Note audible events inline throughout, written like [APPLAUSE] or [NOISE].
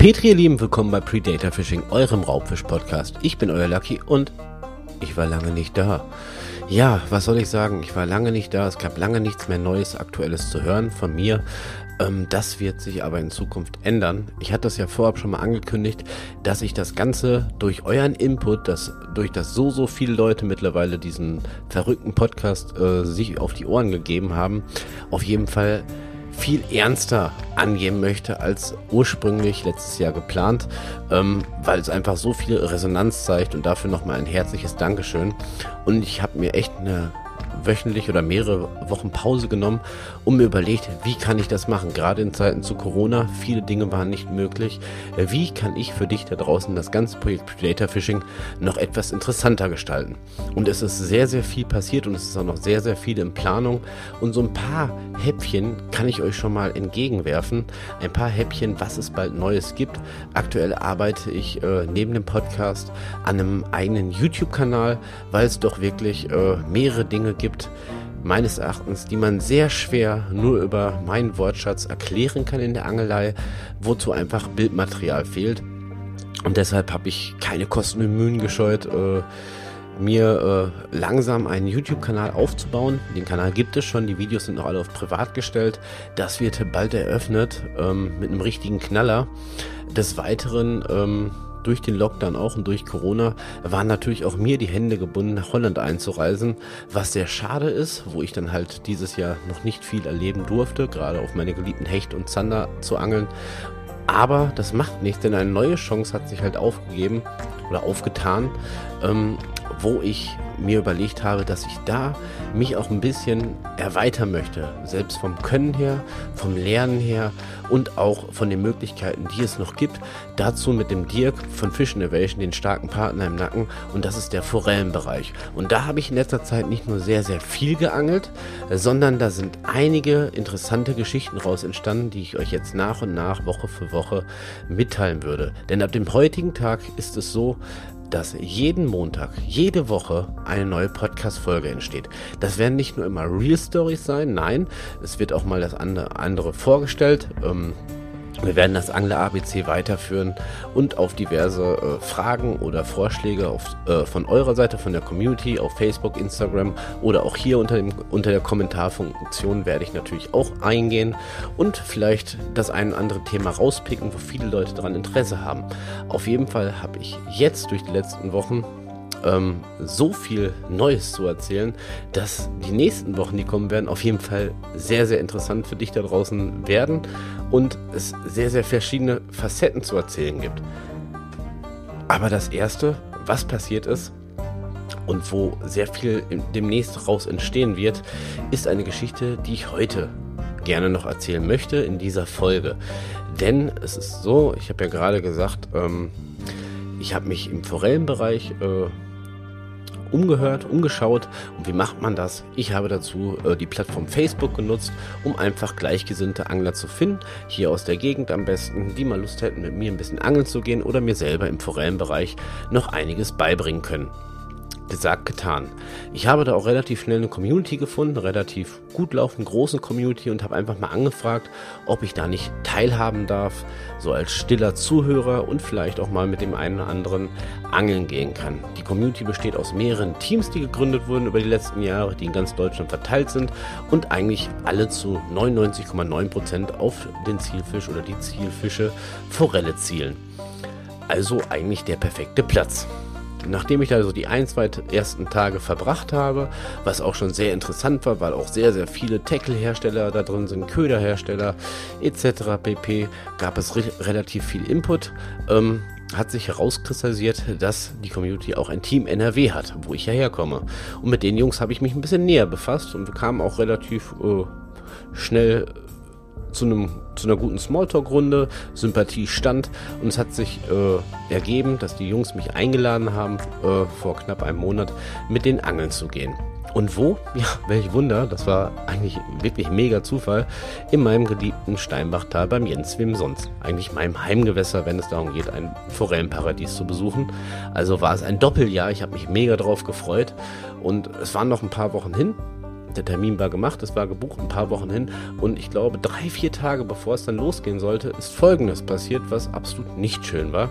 Petri, ihr Lieben, willkommen bei Predator Fishing, eurem Raubfisch-Podcast. Ich bin euer Lucky und ich war lange nicht da. Ja, was soll ich sagen? Ich war lange nicht da. Es gab lange nichts mehr Neues, Aktuelles zu hören von mir. Ähm, das wird sich aber in Zukunft ändern. Ich hatte das ja vorab schon mal angekündigt, dass ich das Ganze durch euren Input, dass durch das so, so viele Leute mittlerweile diesen verrückten Podcast äh, sich auf die Ohren gegeben haben, auf jeden Fall viel ernster angehen möchte als ursprünglich letztes Jahr geplant, ähm, weil es einfach so viel Resonanz zeigt und dafür nochmal ein herzliches Dankeschön. Und ich habe mir echt eine wöchentlich oder mehrere Wochen Pause genommen und mir überlegt, wie kann ich das machen? Gerade in Zeiten zu Corona, viele Dinge waren nicht möglich. Wie kann ich für dich da draußen das ganze Projekt Predator Fishing noch etwas interessanter gestalten? Und es ist sehr, sehr viel passiert und es ist auch noch sehr, sehr viel in Planung. Und so ein paar Häppchen kann ich euch schon mal entgegenwerfen. Ein paar Häppchen, was es bald Neues gibt. Aktuell arbeite ich äh, neben dem Podcast an einem eigenen YouTube-Kanal, weil es doch wirklich äh, mehrere Dinge gibt, meines Erachtens, die man sehr schwer nur über meinen Wortschatz erklären kann in der Angelei, wozu einfach Bildmaterial fehlt. Und deshalb habe ich keine Kosten und Mühen gescheut, äh, mir äh, langsam einen YouTube-Kanal aufzubauen. Den Kanal gibt es schon, die Videos sind noch alle auf privat gestellt. Das wird bald eröffnet ähm, mit einem richtigen Knaller. Des Weiteren ähm, durch den Lockdown auch und durch Corona waren natürlich auch mir die Hände gebunden, nach Holland einzureisen, was sehr schade ist, wo ich dann halt dieses Jahr noch nicht viel erleben durfte, gerade auf meine geliebten Hecht und Zander zu angeln. Aber das macht nichts, denn eine neue Chance hat sich halt aufgegeben oder aufgetan, ähm, wo ich mir überlegt habe, dass ich da mich auch ein bisschen erweitern möchte. Selbst vom Können her, vom Lernen her und auch von den Möglichkeiten, die es noch gibt. Dazu mit dem Dirk von Fish Innovation, den starken Partner im Nacken. Und das ist der Forellenbereich. Und da habe ich in letzter Zeit nicht nur sehr, sehr viel geangelt, sondern da sind einige interessante Geschichten raus entstanden, die ich euch jetzt nach und nach, Woche für Woche mitteilen würde. Denn ab dem heutigen Tag ist es so, dass jeden Montag, jede Woche eine neue Podcast-Folge entsteht. Das werden nicht nur immer Real Stories sein, nein, es wird auch mal das andere vorgestellt. Ähm, wir werden das Angler ABC weiterführen und auf diverse äh, Fragen oder Vorschläge auf, äh, von eurer Seite, von der Community, auf Facebook, Instagram oder auch hier unter, dem, unter der Kommentarfunktion werde ich natürlich auch eingehen und vielleicht das ein oder andere Thema rauspicken, wo viele Leute daran Interesse haben. Auf jeden Fall habe ich jetzt durch die letzten Wochen ähm, so viel Neues zu erzählen, dass die nächsten Wochen, die kommen werden, auf jeden Fall sehr, sehr interessant für dich da draußen werden und es sehr, sehr verschiedene Facetten zu erzählen gibt. Aber das Erste, was passiert ist, und wo sehr viel demnächst raus entstehen wird, ist eine Geschichte, die ich heute gerne noch erzählen möchte in dieser Folge. Denn es ist so, ich habe ja gerade gesagt, ähm, ich habe mich im Forellenbereich äh, umgehört, umgeschaut. Und wie macht man das? Ich habe dazu äh, die Plattform Facebook genutzt, um einfach gleichgesinnte Angler zu finden. Hier aus der Gegend am besten, die mal Lust hätten, mit mir ein bisschen angeln zu gehen oder mir selber im Forellenbereich noch einiges beibringen können gesagt, getan. Ich habe da auch relativ schnell eine Community gefunden, relativ gut laufende, große Community und habe einfach mal angefragt, ob ich da nicht teilhaben darf, so als stiller Zuhörer und vielleicht auch mal mit dem einen oder anderen angeln gehen kann. Die Community besteht aus mehreren Teams, die gegründet wurden über die letzten Jahre, die in ganz Deutschland verteilt sind und eigentlich alle zu 99,9% auf den Zielfisch oder die Zielfische Forelle zielen. Also eigentlich der perfekte Platz. Nachdem ich da so die ein, zwei ersten Tage verbracht habe, was auch schon sehr interessant war, weil auch sehr, sehr viele Tackle-Hersteller da drin sind, Köderhersteller etc. pp, gab es re relativ viel Input. Ähm, hat sich herauskristallisiert, dass die Community auch ein Team NRW hat, wo ich ja herkomme. Und mit den Jungs habe ich mich ein bisschen näher befasst und wir kamen auch relativ äh, schnell zu, einem, zu einer guten Smalltalk-Runde, Sympathie stand und es hat sich äh, ergeben, dass die Jungs mich eingeladen haben, äh, vor knapp einem Monat mit den Angeln zu gehen. Und wo? [LAUGHS] Ja, welch Wunder, das war eigentlich wirklich mega Zufall, in meinem geliebten Steinbachtal beim Jens Wim sonst. Eigentlich meinem Heimgewässer, wenn es darum geht, ein Forellenparadies zu besuchen. Also war es ein Doppeljahr, ich habe mich mega drauf gefreut und es waren noch ein paar Wochen hin der Termin war gemacht, es war gebucht, ein paar Wochen hin. Und ich glaube, drei, vier Tage bevor es dann losgehen sollte, ist Folgendes passiert, was absolut nicht schön war.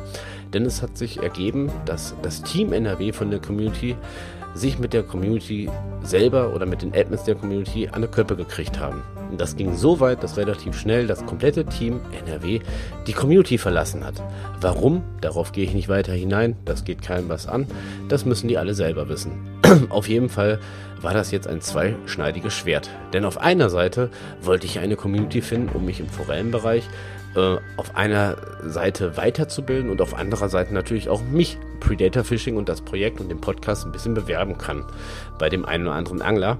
Denn es hat sich ergeben, dass das Team NRW von der Community sich mit der Community selber oder mit den Admins der Community an der Köppe gekriegt haben. Und das ging so weit, dass relativ schnell das komplette Team NRW die Community verlassen hat. Warum? Darauf gehe ich nicht weiter hinein. Das geht keinem was an. Das müssen die alle selber wissen. [CLEARS THROAT] auf jeden Fall war das jetzt ein zweischneidiges Schwert. Denn auf einer Seite wollte ich eine Community finden, um mich im Forellenbereich äh, auf einer Seite weiterzubilden und auf anderer Seite natürlich auch mich, Predator Fishing und das Projekt und den Podcast ein bisschen bewerben kann bei dem einen oder anderen Angler.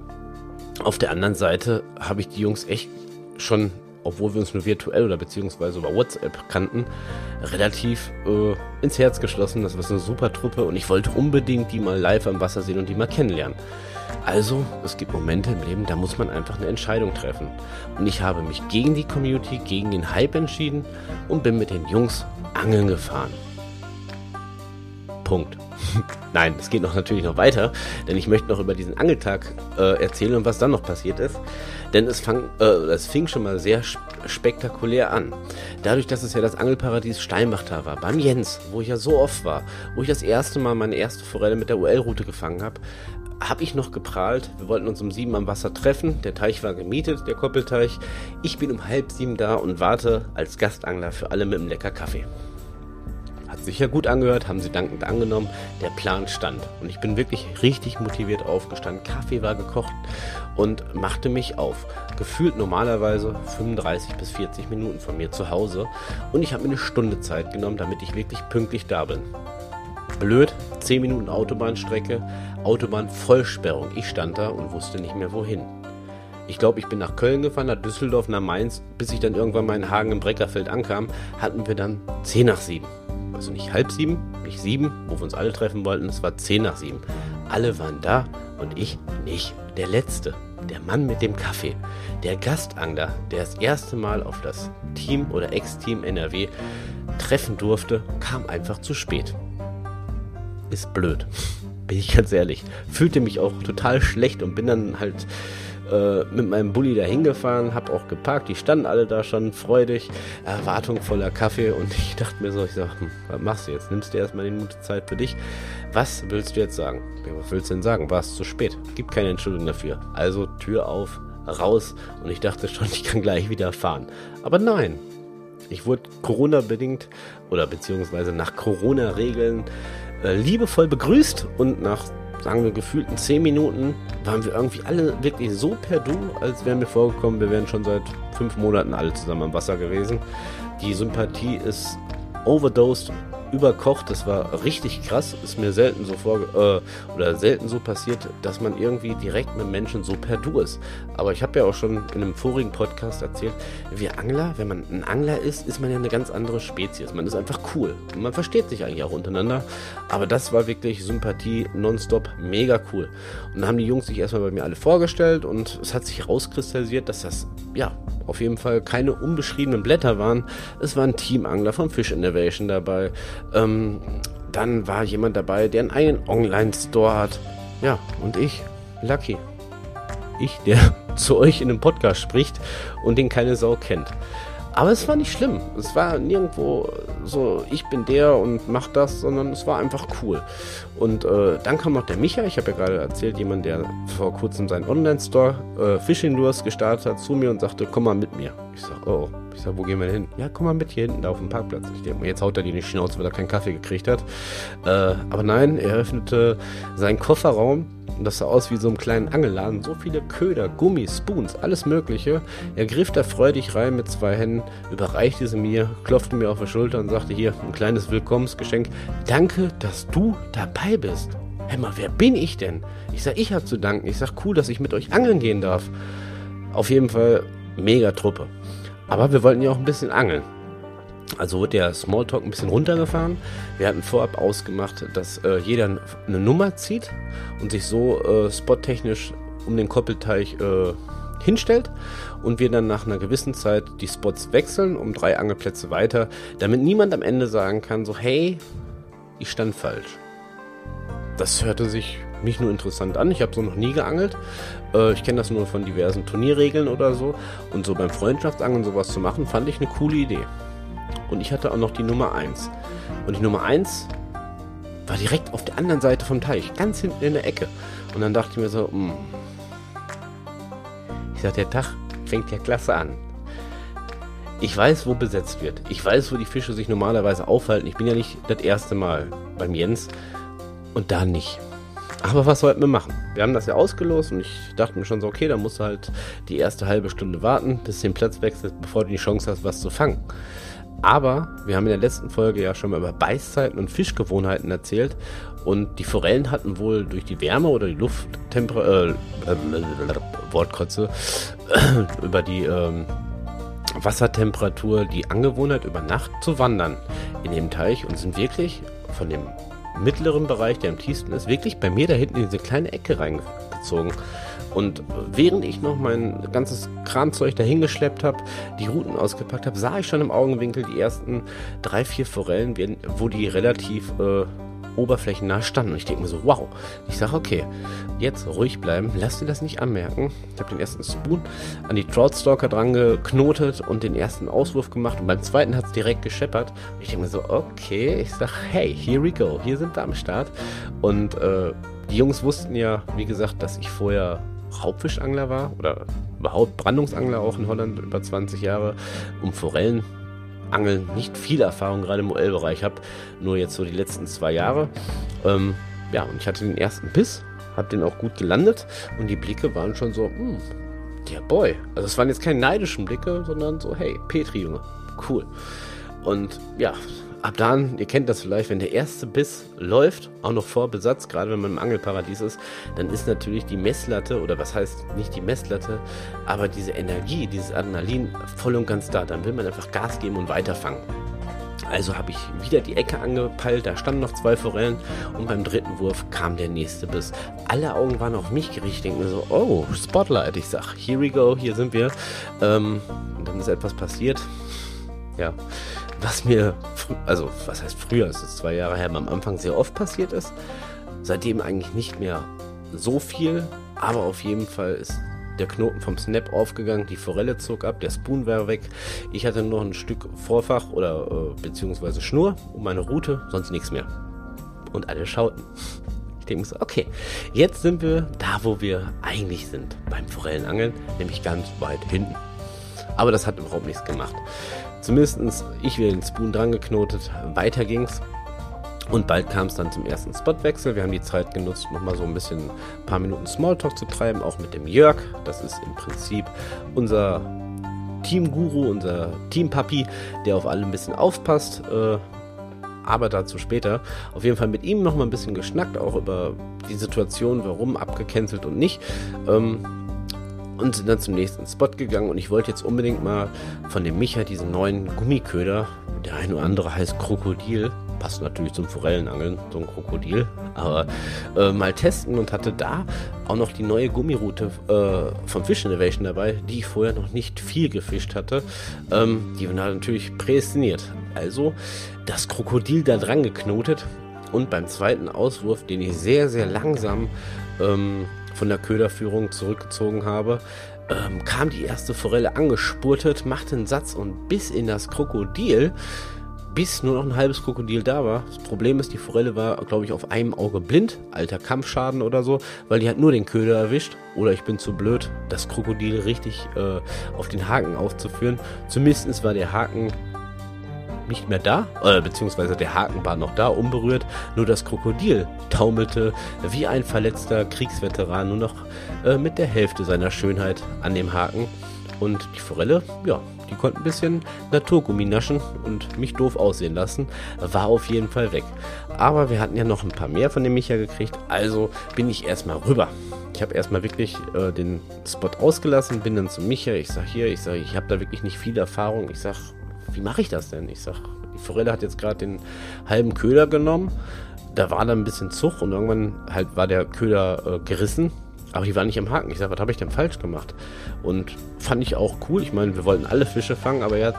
Auf der anderen Seite habe ich die Jungs echt schon, obwohl wir uns nur virtuell oder beziehungsweise über WhatsApp kannten, relativ äh, ins Herz geschlossen. Das war eine super Truppe und ich wollte unbedingt die mal live am Wasser sehen und die mal kennenlernen. Also, es gibt Momente im Leben, da muss man einfach eine Entscheidung treffen. Und ich habe mich gegen die Community, gegen den Hype entschieden und bin mit den Jungs angeln gefahren. Punkt. [LAUGHS] Nein, es geht noch natürlich noch weiter, denn ich möchte noch über diesen Angeltag äh, erzählen und was dann noch passiert ist. Denn es, fang, äh, es fing schon mal sehr spektakulär an. Dadurch, dass es ja das Angelparadies Steinbachtal war, beim Jens, wo ich ja so oft war, wo ich das erste Mal meine erste Forelle mit der UL-Route gefangen habe, habe ich noch geprahlt. Wir wollten uns um sieben am Wasser treffen. Der Teich war gemietet, der Koppelteich. Ich bin um halb sieben da und warte als Gastangler für alle mit einem lecker Kaffee. Hat sich ja gut angehört, haben sie dankend angenommen. Der Plan stand. Und ich bin wirklich richtig motiviert aufgestanden. Kaffee war gekocht und machte mich auf. Gefühlt normalerweise 35 bis 40 Minuten von mir zu Hause. Und ich habe mir eine Stunde Zeit genommen, damit ich wirklich pünktlich da bin. Blöd, 10 Minuten Autobahnstrecke, Autobahnvollsperrung. Ich stand da und wusste nicht mehr wohin. Ich glaube, ich bin nach Köln gefahren, nach Düsseldorf, nach Mainz, bis ich dann irgendwann mal in Hagen im Breckerfeld ankam, hatten wir dann 10 nach 7. Also nicht halb 7, nicht 7, wo wir uns alle treffen wollten, es war 10 nach 7. Alle waren da und ich nicht. Der Letzte, der Mann mit dem Kaffee, der Gastangler, der das erste Mal auf das Team oder Ex-Team NRW treffen durfte, kam einfach zu spät ist blöd. Bin ich ganz ehrlich. Fühlte mich auch total schlecht und bin dann halt äh, mit meinem Bulli da hingefahren, hab auch geparkt, die standen alle da schon freudig, Erwartung voller Kaffee und [LAUGHS] ich dachte mir so, ich sag, hm, was machst du jetzt? Nimmst du erstmal die Minute Zeit für dich? Was willst du jetzt sagen? Was willst du denn sagen? War es zu spät? Gibt keine Entschuldigung dafür. Also Tür auf, raus und ich dachte schon, [LAUGHS] ich kann gleich wieder fahren. Aber nein, ich wurde Corona-bedingt oder beziehungsweise nach Corona-Regeln äh, liebevoll begrüßt und nach, sagen wir, gefühlten 10 Minuten waren wir irgendwie alle wirklich so per Du, als wären wir vorgekommen, wir wären schon seit fünf Monaten alle zusammen am Wasser gewesen. Die Sympathie ist overdosed überkocht. Das war richtig krass. Ist mir selten so vor äh, oder selten so passiert, dass man irgendwie direkt mit Menschen so per Du ist. Aber ich habe ja auch schon in einem vorigen Podcast erzählt, wir Angler, wenn man ein Angler ist, ist man ja eine ganz andere Spezies. Man ist einfach cool und man versteht sich eigentlich auch untereinander. Aber das war wirklich Sympathie nonstop, mega cool. Und dann haben die Jungs sich erstmal bei mir alle vorgestellt und es hat sich herauskristallisiert, dass das ja auf jeden Fall keine unbeschriebenen Blätter waren. Es war ein Teamangler von Fish Innovation dabei. Ähm, dann war jemand dabei, der einen eigenen Online-Store hat. Ja, und ich, Lucky. Ich, der [LAUGHS] zu euch in dem Podcast spricht und den keine Sau kennt. Aber es war nicht schlimm. Es war nirgendwo so, ich bin der und mach das, sondern es war einfach cool. Und äh, dann kam noch der Micha, ich habe ja gerade erzählt, jemand, der vor kurzem seinen Online-Store äh, Fishing Lures gestartet hat, zu mir und sagte, komm mal mit mir. Ich sag, oh, ich sag, wo gehen wir denn hin? Ja, komm mal mit hier hinten, da auf dem Parkplatz. Ich denke, jetzt haut er die die Schnauze, weil er keinen Kaffee gekriegt hat. Äh, aber nein, er öffnete seinen Kofferraum und das sah aus wie so ein kleinen Angelladen. So viele Köder, Gummi, Spoons, alles Mögliche. Er griff da freudig rein mit zwei Händen, überreichte sie mir, klopfte mir auf die Schulter und sagte: Hier, ein kleines Willkommensgeschenk. Danke, dass du dabei bist. Hä, mal, wer bin ich denn? Ich sag, ich hab zu danken. Ich sag, cool, dass ich mit euch angeln gehen darf. Auf jeden Fall mega Truppe. Aber wir wollten ja auch ein bisschen angeln. Also wurde der Smalltalk ein bisschen runtergefahren. Wir hatten vorab ausgemacht, dass äh, jeder eine Nummer zieht und sich so äh, spottechnisch um den Koppelteich äh, hinstellt und wir dann nach einer gewissen Zeit die Spots wechseln um drei Angelplätze weiter, damit niemand am Ende sagen kann, so hey, ich stand falsch. Das hörte sich mich nur interessant an. Ich habe so noch nie geangelt. Äh, ich kenne das nur von diversen Turnierregeln oder so. Und so beim Freundschaftsangeln sowas zu machen, fand ich eine coole Idee. Und ich hatte auch noch die Nummer 1. Und die Nummer 1 war direkt auf der anderen Seite vom Teich, ganz hinten in der Ecke. Und dann dachte ich mir so, mh. Hm. ich sag, der Tag fängt ja klasse an. Ich weiß, wo besetzt wird. Ich weiß, wo die Fische sich normalerweise aufhalten. Ich bin ja nicht das erste Mal beim Jens und da nicht. Aber was sollten wir machen? Wir haben das ja ausgelost und ich dachte mir schon so, okay, da musst du halt die erste halbe Stunde warten, bis du den Platz wechselst, bevor du die Chance hast, was zu fangen. Aber wir haben in der letzten Folge ja schon mal über Beißzeiten und Fischgewohnheiten erzählt und die Forellen hatten wohl durch die Wärme oder die Lufttemperatur, äh, äh, Wortkotze, über die ähm, Wassertemperatur die Angewohnheit, über Nacht zu wandern in dem Teich und sind wirklich von dem mittleren Bereich, der am tiefsten ist, wirklich bei mir da hinten in diese kleine Ecke reingezogen. Und während ich noch mein ganzes Kramzeug dahin geschleppt habe, die Routen ausgepackt habe, sah ich schon im Augenwinkel die ersten drei, vier Forellen, wo die relativ äh, oberflächennah standen. Und ich denke mir so, wow. Ich sage, okay, jetzt ruhig bleiben, lass dir das nicht anmerken. Ich habe den ersten Spoon an die Troutstalker dran geknotet und den ersten Auswurf gemacht. Und beim zweiten hat es direkt gescheppert. Und ich denke mir so, okay, ich sage, hey, here we go. Hier sind wir am Start. Und äh, die Jungs wussten ja, wie gesagt, dass ich vorher Raubfischangler war oder überhaupt Brandungsangler auch in Holland über 20 Jahre, um Forellen Angeln nicht viel Erfahrung gerade im OL-Bereich habe, nur jetzt so die letzten zwei Jahre. Ähm, ja, und ich hatte den ersten Biss, habe den auch gut gelandet und die Blicke waren schon so, hm, der Boy. Also es waren jetzt keine neidischen Blicke, sondern so, hey, Petri, Junge, cool. Und ja, ab dann, ihr kennt das vielleicht, wenn der erste Biss läuft, auch noch vor Besatz, gerade wenn man im Angelparadies ist, dann ist natürlich die Messlatte, oder was heißt nicht die Messlatte, aber diese Energie, dieses Adrenalin voll und ganz da. Dann will man einfach Gas geben und weiterfangen. Also habe ich wieder die Ecke angepeilt, da standen noch zwei Forellen und beim dritten Wurf kam der nächste Biss. Alle Augen waren auf mich gerichtet, denken so, oh, Spotlight. Ich sag, here we go, hier sind wir. Ähm, und dann ist etwas passiert. Ja, was mir, also was heißt früher, es ist zwei Jahre her, am Anfang sehr oft passiert ist. Seitdem eigentlich nicht mehr so viel, aber auf jeden Fall ist der Knoten vom Snap aufgegangen, die Forelle zog ab, der Spoon war weg. Ich hatte noch ein Stück Vorfach oder äh, beziehungsweise Schnur um meine Route, sonst nichts mehr. Und alle schauten. Ich denke so, okay, jetzt sind wir da, wo wir eigentlich sind beim Forellenangeln, nämlich ganz weit hinten. Aber das hat überhaupt nichts gemacht. Zumindest ich wieder den Spoon dran geknotet. Weiter ging's. Und bald kam es dann zum ersten Spotwechsel. Wir haben die Zeit genutzt, nochmal so ein bisschen ein paar Minuten Smalltalk zu treiben, auch mit dem Jörg. Das ist im Prinzip unser Teamguru, unser Teampapi, der auf alle ein bisschen aufpasst. Äh, aber dazu später. Auf jeden Fall mit ihm nochmal ein bisschen geschnackt, auch über die Situation, warum abgecancelt und nicht. Ähm, und sind dann zum nächsten Spot gegangen. Und ich wollte jetzt unbedingt mal von dem Micha diesen neuen Gummiköder, der ein oder andere heißt Krokodil, passt natürlich zum Forellenangeln, so ein Krokodil, aber äh, mal testen und hatte da auch noch die neue Gummiroute äh, vom Fish Innovation dabei, die ich vorher noch nicht viel gefischt hatte. Ähm, die war natürlich prädestiniert. Also das Krokodil da dran geknotet. Und beim zweiten Auswurf, den ich sehr, sehr langsam ähm, von der Köderführung zurückgezogen habe, ähm, kam die erste Forelle angespurtet, machte einen Satz und bis in das Krokodil, bis nur noch ein halbes Krokodil da war. Das Problem ist, die Forelle war, glaube ich, auf einem Auge blind, alter Kampfschaden oder so, weil die hat nur den Köder erwischt. Oder ich bin zu blöd, das Krokodil richtig äh, auf den Haken aufzuführen. Zumindest war der Haken nicht mehr da, äh, beziehungsweise der Haken war noch da, unberührt. Nur das Krokodil taumelte wie ein verletzter Kriegsveteran nur noch äh, mit der Hälfte seiner Schönheit an dem Haken. Und die Forelle, ja, die konnte ein bisschen Naturgummi naschen und mich doof aussehen lassen. War auf jeden Fall weg. Aber wir hatten ja noch ein paar mehr von dem Micha gekriegt, also bin ich erstmal rüber. Ich habe erstmal wirklich äh, den Spot ausgelassen, bin dann zu Micha. Ich sag hier, ich sage, ich habe da wirklich nicht viel Erfahrung. Ich sag, wie mache ich das denn? Ich sag, die Forelle hat jetzt gerade den halben Köder genommen. Da war dann ein bisschen Zug und irgendwann halt war der Köder äh, gerissen. Aber die war nicht am Haken. Ich sag, was habe ich denn falsch gemacht? Und fand ich auch cool. Ich meine, wir wollten alle Fische fangen, aber er hat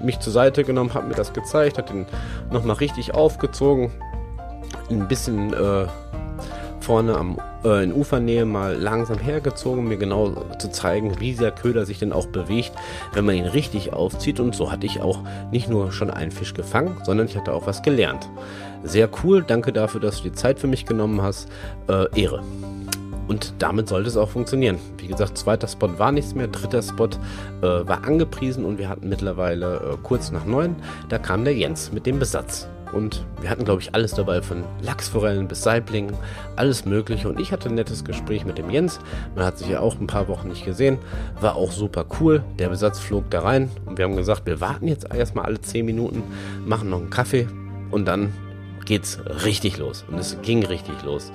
mich zur Seite genommen, hat mir das gezeigt, hat den nochmal richtig aufgezogen. Ein bisschen äh, vorne am, äh, in Ufernähe mal langsam hergezogen, mir genau zu zeigen, wie dieser Köder sich denn auch bewegt, wenn man ihn richtig aufzieht. Und so hatte ich auch nicht nur schon einen Fisch gefangen, sondern ich hatte auch was gelernt. Sehr cool, danke dafür, dass du die Zeit für mich genommen hast. Äh, Ehre. Und damit sollte es auch funktionieren. Wie gesagt, zweiter Spot war nichts mehr, dritter Spot äh, war angepriesen und wir hatten mittlerweile äh, kurz nach neun, da kam der Jens mit dem Besatz. Und wir hatten, glaube ich, alles dabei, von Lachsforellen bis Saiblingen, alles Mögliche. Und ich hatte ein nettes Gespräch mit dem Jens. Man hat sich ja auch ein paar Wochen nicht gesehen. War auch super cool. Der Besatz flog da rein. Und wir haben gesagt, wir warten jetzt erstmal alle 10 Minuten, machen noch einen Kaffee und dann geht's richtig los. Und es ging richtig los.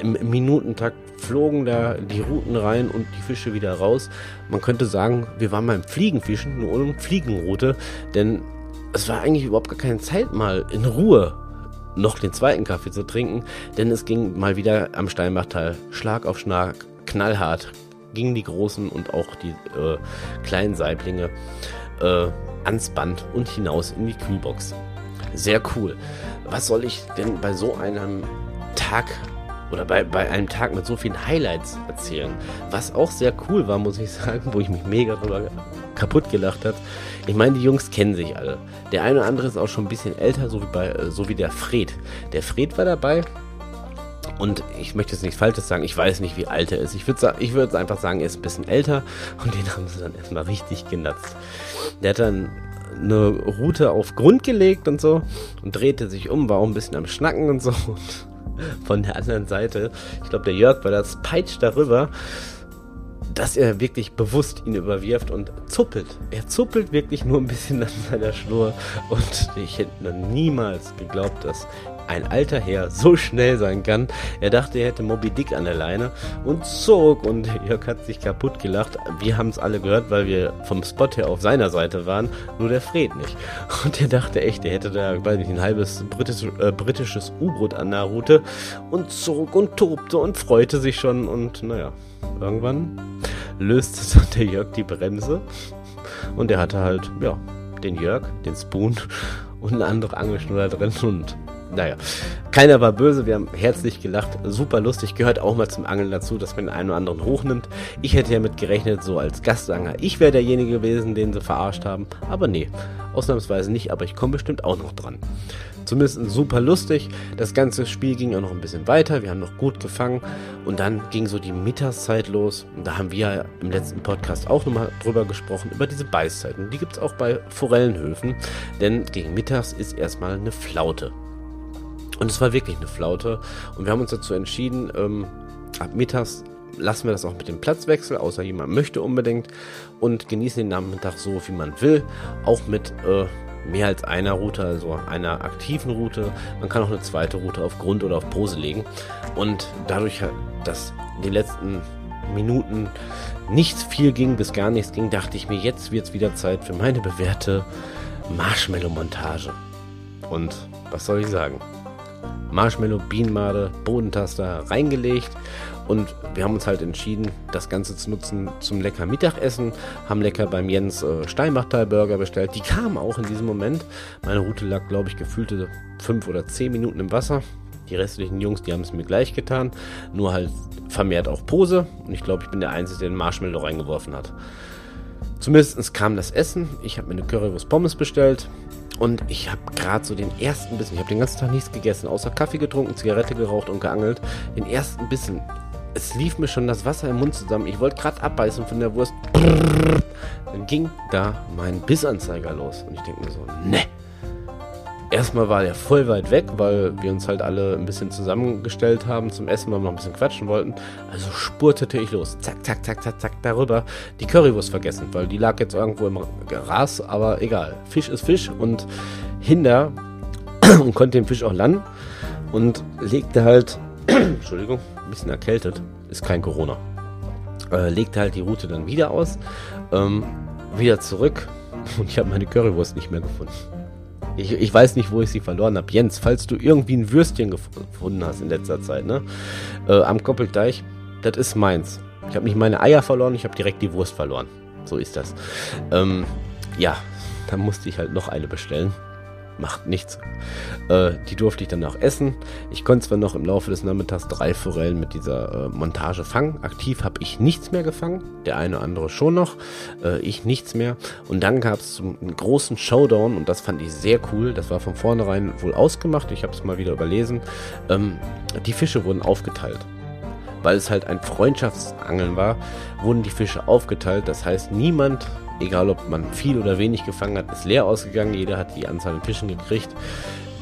Im Minutentakt flogen da die Routen rein und die Fische wieder raus. Man könnte sagen, wir waren beim Fliegenfischen, nur ohne Fliegenroute, denn es war eigentlich überhaupt gar keine Zeit mal in Ruhe noch den zweiten Kaffee zu trinken, denn es ging mal wieder am Steinbachtal Schlag auf Schlag, knallhart gingen die großen und auch die äh, kleinen Saiblinge äh, ans Band und hinaus in die Kühlbox. Sehr cool. Was soll ich denn bei so einem Tag oder bei, bei einem Tag mit so vielen Highlights erzählen? Was auch sehr cool war, muss ich [LAUGHS] sagen, wo ich mich mega drüber kaputt gelacht hat. Ich meine, die Jungs kennen sich alle. Der eine oder andere ist auch schon ein bisschen älter, so wie, bei, äh, so wie der Fred. Der Fred war dabei. Und ich möchte jetzt nichts Falsches sagen, ich weiß nicht, wie alt er ist. Ich würde ich würd einfach sagen, er ist ein bisschen älter und den haben sie dann erstmal richtig genatzt. Der hat dann eine Route auf Grund gelegt und so und drehte sich um, war auch ein bisschen am Schnacken und so. Und von der anderen Seite, ich glaube, der Jörg war das, peitscht darüber dass er wirklich bewusst ihn überwirft und zuppelt. Er zuppelt wirklich nur ein bisschen an seiner Schnur. Und ich hätte niemals geglaubt, dass ein alter Herr so schnell sein kann. Er dachte, er hätte Moby Dick an der Leine. Und zog und Jörg hat sich kaputt gelacht. Wir haben es alle gehört, weil wir vom Spot her auf seiner Seite waren, nur der Fred nicht. Und er dachte echt, er hätte da, weiß nicht, ein halbes britisch, äh, britisches U-Boot an der Route. Und zog und tobte und freute sich schon. Und naja, irgendwann löste [LAUGHS] dann der Jörg die Bremse. Und er hatte halt, ja, den Jörg, den Spoon und eine andere Angelschnur da drin. Und naja, keiner war böse, wir haben herzlich gelacht, super lustig, gehört auch mal zum Angeln dazu, dass man den einen oder anderen hochnimmt. Ich hätte ja mit gerechnet, so als Gastanger, ich wäre derjenige gewesen, den sie verarscht haben, aber nee, ausnahmsweise nicht, aber ich komme bestimmt auch noch dran. Zumindest super lustig. Das ganze Spiel ging auch noch ein bisschen weiter. Wir haben noch gut gefangen. Und dann ging so die Mittagszeit los. Und da haben wir im letzten Podcast auch nochmal drüber gesprochen, über diese Beißzeiten. Die gibt es auch bei Forellenhöfen. Denn gegen Mittags ist erstmal eine Flaute. Und es war wirklich eine Flaute. Und wir haben uns dazu entschieden, ähm, ab mittags lassen wir das auch mit dem Platzwechsel, außer jemand möchte unbedingt. Und genießen den Nachmittag so, wie man will. Auch mit äh, mehr als einer Route, also einer aktiven Route. Man kann auch eine zweite Route auf Grund oder auf Pose legen. Und dadurch, dass die letzten Minuten nichts viel ging, bis gar nichts ging, dachte ich mir, jetzt wird es wieder Zeit für meine bewährte Marshmallow-Montage. Und was soll ich sagen? Marshmallow, Bienenmade, Bodentaster reingelegt und wir haben uns halt entschieden, das Ganze zu nutzen zum lecker Mittagessen. Haben lecker beim Jens äh, Steinbachtal Burger bestellt. Die kamen auch in diesem Moment. Meine Route lag, glaube ich, gefühlte fünf oder zehn Minuten im Wasser. Die restlichen Jungs, die haben es mir gleich getan. Nur halt vermehrt auch Pose. Und ich glaube, ich bin der Einzige, der den Marshmallow reingeworfen hat. Zumindest kam das Essen. Ich habe mir eine Currywurst Pommes bestellt. Und ich habe gerade so den ersten Bissen, ich habe den ganzen Tag nichts gegessen, außer Kaffee getrunken, Zigarette geraucht und geangelt. Den ersten Bissen, es lief mir schon das Wasser im Mund zusammen. Ich wollte gerade abbeißen von der Wurst. Dann ging da mein Bissanzeiger los. Und ich denke mir so, ne. Erstmal war der voll weit weg, weil wir uns halt alle ein bisschen zusammengestellt haben zum Essen, weil wir noch ein bisschen quatschen wollten. Also spurtete ich los. Zack, zack, zack, zack, zack, darüber. Die Currywurst vergessen, weil die lag jetzt irgendwo im Gras, aber egal. Fisch ist Fisch und hinter [CLEARS THROAT] und konnte den Fisch auch landen und legte halt, [CLEARS THROAT] Entschuldigung, ein bisschen erkältet, ist kein Corona. Äh, legte halt die Route dann wieder aus, ähm, wieder zurück [LAUGHS] und ich habe meine Currywurst nicht mehr gefunden. Ich, ich weiß nicht, wo ich sie verloren habe. Jens, falls du irgendwie ein Würstchen gefunden hast in letzter Zeit, ne? Äh, am Koppelteich, das ist meins. Ich habe nicht meine Eier verloren, ich habe direkt die Wurst verloren. So ist das. Ähm, ja, dann musste ich halt noch eine bestellen. Macht nichts. Äh, die durfte ich dann auch essen. Ich konnte zwar noch im Laufe des Nachmittags drei Forellen mit dieser äh, Montage fangen. Aktiv habe ich nichts mehr gefangen. Der eine oder andere schon noch. Äh, ich nichts mehr. Und dann gab es einen großen Showdown und das fand ich sehr cool. Das war von vornherein wohl ausgemacht. Ich habe es mal wieder überlesen. Ähm, die Fische wurden aufgeteilt weil es halt ein Freundschaftsangeln war, wurden die Fische aufgeteilt. Das heißt, niemand egal ob man viel oder wenig gefangen hat, ist leer ausgegangen. Jeder hat die Anzahl an Fischen gekriegt,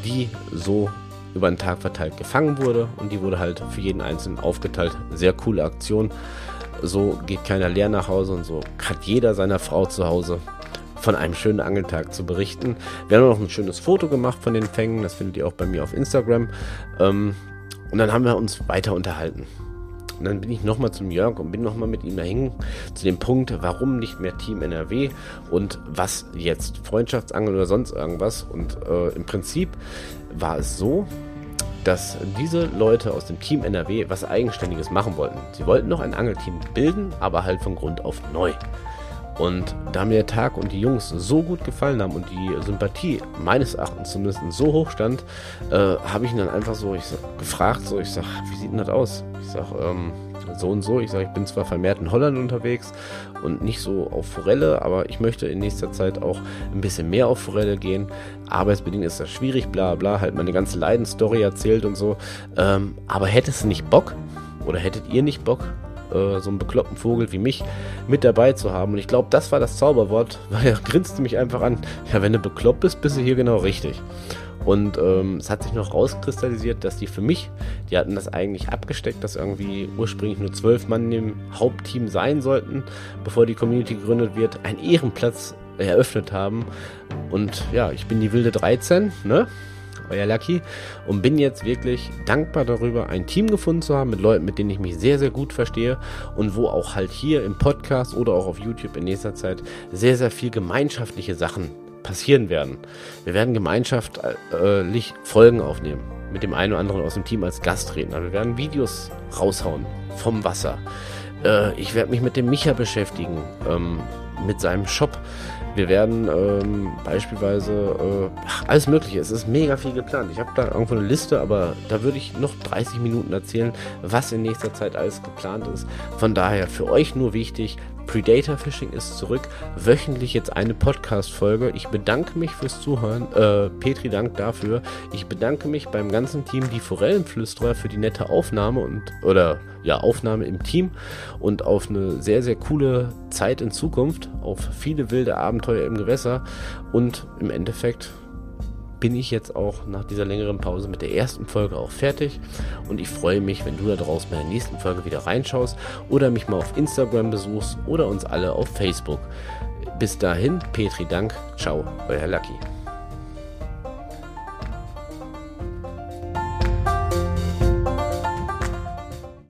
die so über den Tag verteilt gefangen wurde und die wurde halt für jeden Einzelnen aufgeteilt. Sehr coole Aktion. So geht keiner leer nach Hause und so hat jeder seiner Frau zu Hause von einem schönen Angeltag zu berichten. Wir haben noch ein schönes Foto gemacht von den Fängen, das findet ihr auch bei mir auf Instagram. Ähm, und dann haben wir uns weiter unterhalten. Und dann bin ich nochmal zum Jörg und bin nochmal mit ihm dahin zu dem Punkt, warum nicht mehr Team NRW und was jetzt, Freundschaftsangel oder sonst irgendwas. Und äh, im Prinzip war es so, dass diese Leute aus dem Team NRW was Eigenständiges machen wollten. Sie wollten noch ein Angelteam bilden, aber halt von Grund auf neu. Und da mir der Tag und die Jungs so gut gefallen haben und die Sympathie meines Erachtens zumindest so hoch stand, äh, habe ich ihn dann einfach so ich sag, gefragt, so ich sag, wie sieht denn das aus? Ich sag, ähm, so und so. Ich sage, ich bin zwar vermehrt in Holland unterwegs und nicht so auf Forelle, aber ich möchte in nächster Zeit auch ein bisschen mehr auf Forelle gehen. Arbeitsbedingt ist das schwierig, bla bla, halt meine ganze Leidensstory erzählt und so. Ähm, aber hättest du nicht Bock oder hättet ihr nicht Bock, äh, so einen bekloppten Vogel wie mich mit dabei zu haben. Und ich glaube, das war das Zauberwort, [LAUGHS] weil er grinste mich einfach an. Ja, wenn du bekloppt bist, bist du hier genau richtig. Und ähm, es hat sich noch rauskristallisiert, dass die für mich, die hatten das eigentlich abgesteckt, dass irgendwie ursprünglich nur zwölf Mann im Hauptteam sein sollten, bevor die Community gegründet wird, einen Ehrenplatz eröffnet haben. Und ja, ich bin die wilde 13, ne? Euer Lucky, und bin jetzt wirklich dankbar darüber, ein Team gefunden zu haben mit Leuten, mit denen ich mich sehr, sehr gut verstehe und wo auch halt hier im Podcast oder auch auf YouTube in nächster Zeit sehr, sehr viel gemeinschaftliche Sachen passieren werden. Wir werden gemeinschaftlich Folgen aufnehmen mit dem einen oder anderen aus dem Team als Gastredner. Wir werden Videos raushauen vom Wasser. Äh, ich werde mich mit dem Micha beschäftigen, ähm, mit seinem Shop. Wir werden ähm, beispielsweise äh, ach, alles Mögliche. Es ist mega viel geplant. Ich habe da irgendwo eine Liste, aber da würde ich noch 30 Minuten erzählen, was in nächster Zeit alles geplant ist. Von daher für euch nur wichtig, Predator Fishing ist zurück. Wöchentlich jetzt eine Podcast-Folge. Ich bedanke mich fürs Zuhören. Äh, Petri, Dank dafür. Ich bedanke mich beim ganzen Team, die Forellenflüsterer, für die nette Aufnahme und oder ja, Aufnahme im Team und auf eine sehr, sehr coole Zeit in Zukunft, auf viele wilde Abenteuer im Gewässer und im Endeffekt bin ich jetzt auch nach dieser längeren Pause mit der ersten Folge auch fertig. Und ich freue mich, wenn du da draußen bei der nächsten Folge wieder reinschaust oder mich mal auf Instagram besuchst oder uns alle auf Facebook. Bis dahin, Petri Dank. Ciao, euer Lucky.